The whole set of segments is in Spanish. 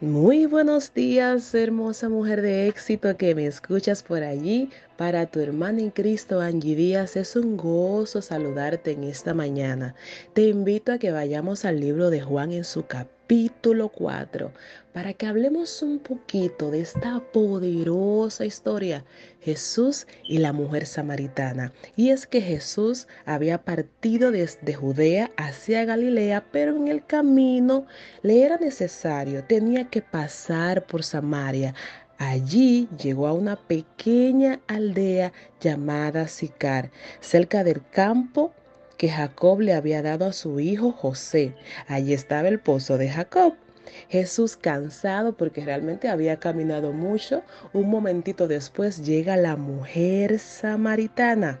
Muy buenos días, hermosa mujer de éxito que me escuchas por allí. Para tu hermana en Cristo, Angie Díaz, es un gozo saludarte en esta mañana. Te invito a que vayamos al libro de Juan en su capítulo 4 para que hablemos un poquito de esta poderosa historia, Jesús y la mujer samaritana. Y es que Jesús había partido desde Judea hacia Galilea, pero en el camino le era necesario, tenía que pasar por Samaria. Allí llegó a una pequeña aldea llamada Sicar, cerca del campo que Jacob le había dado a su hijo José. Allí estaba el pozo de Jacob. Jesús cansado porque realmente había caminado mucho, un momentito después llega la mujer samaritana.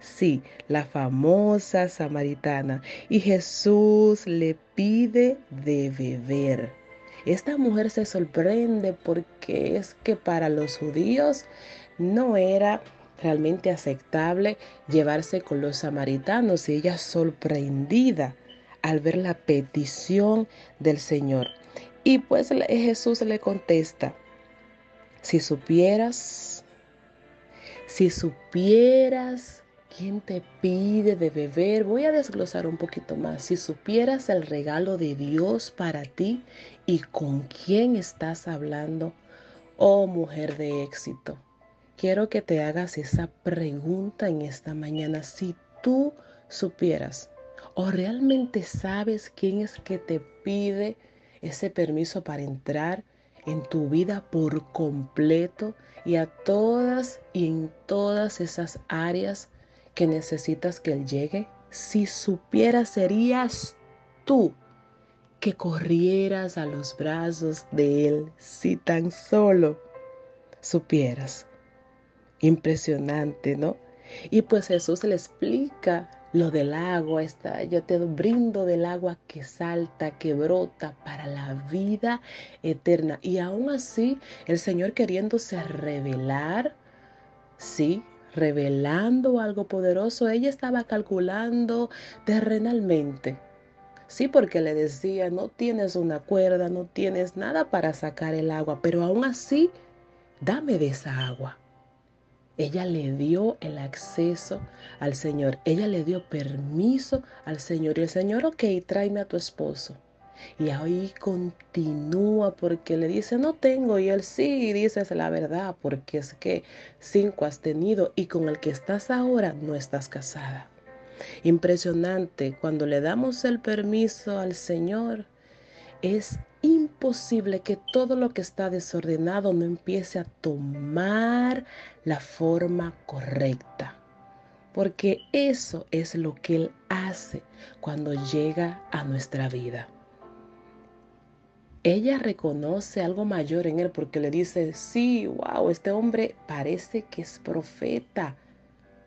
Sí, la famosa samaritana. Y Jesús le pide de beber. Esta mujer se sorprende porque es que para los judíos no era realmente aceptable llevarse con los samaritanos y ella sorprendida al ver la petición del Señor. Y pues Jesús le contesta, si supieras, si supieras quién te pide de beber, voy a desglosar un poquito más, si supieras el regalo de Dios para ti y con quién estás hablando, oh mujer de éxito. Quiero que te hagas esa pregunta en esta mañana. Si tú supieras o realmente sabes quién es que te pide ese permiso para entrar en tu vida por completo y a todas y en todas esas áreas que necesitas que Él llegue. Si supieras, serías tú que corrieras a los brazos de Él, si tan solo supieras. Impresionante, ¿no? Y pues Jesús le explica lo del agua, está, yo te brindo del agua que salta, que brota para la vida eterna. Y aún así, el Señor queriéndose revelar, sí, revelando algo poderoso, ella estaba calculando terrenalmente. Sí, porque le decía, no tienes una cuerda, no tienes nada para sacar el agua, pero aún así, dame de esa agua. Ella le dio el acceso al Señor. Ella le dio permiso al Señor. Y el Señor, ok, tráeme a tu esposo. Y ahí continúa porque le dice, no tengo. Y él sí, dices la verdad, porque es que cinco has tenido y con el que estás ahora no estás casada. Impresionante, cuando le damos el permiso al Señor, es imposible que todo lo que está desordenado no empiece a tomar la forma correcta. Porque eso es lo que Él hace cuando llega a nuestra vida. Ella reconoce algo mayor en Él porque le dice, sí, wow, este hombre parece que es profeta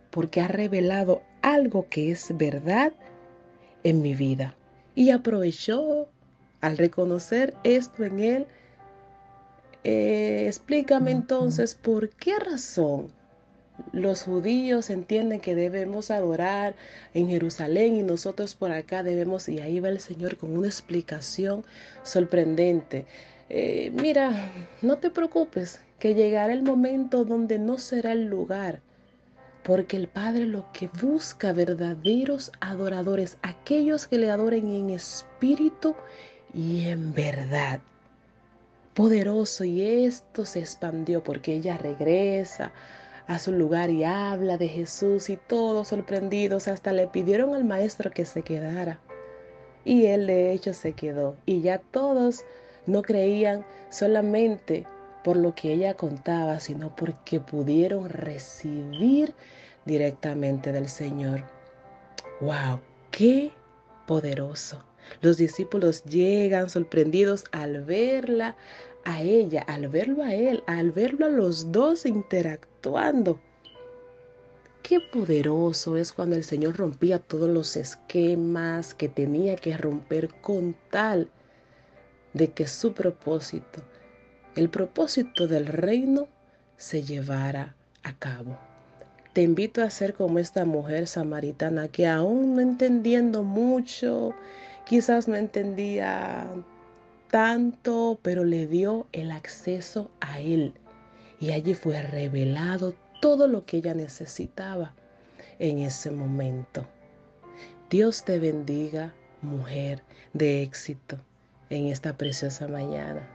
porque ha revelado algo que es verdad en mi vida. Y aprovechó al reconocer esto en él, eh, explícame entonces por qué razón los judíos entienden que debemos adorar en Jerusalén y nosotros por acá debemos, y ahí va el Señor con una explicación sorprendente. Eh, mira, no te preocupes, que llegará el momento donde no será el lugar, porque el Padre lo que busca verdaderos adoradores, aquellos que le adoren en espíritu y en verdad. Poderoso y esto se expandió porque ella regresa a su lugar y habla de Jesús y todos sorprendidos hasta le pidieron al maestro que se quedara. Y él de hecho se quedó. Y ya todos no creían solamente por lo que ella contaba, sino porque pudieron recibir directamente del Señor. ¡Wow! ¡Qué poderoso! Los discípulos llegan sorprendidos al verla a ella, al verlo a él, al verlo a los dos interactuando. Qué poderoso es cuando el Señor rompía todos los esquemas que tenía que romper con tal de que su propósito, el propósito del reino, se llevara a cabo. Te invito a ser como esta mujer samaritana que aún no entendiendo mucho, quizás no entendía tanto, pero le dio el acceso a él. Y allí fue revelado todo lo que ella necesitaba en ese momento. Dios te bendiga, mujer de éxito, en esta preciosa mañana.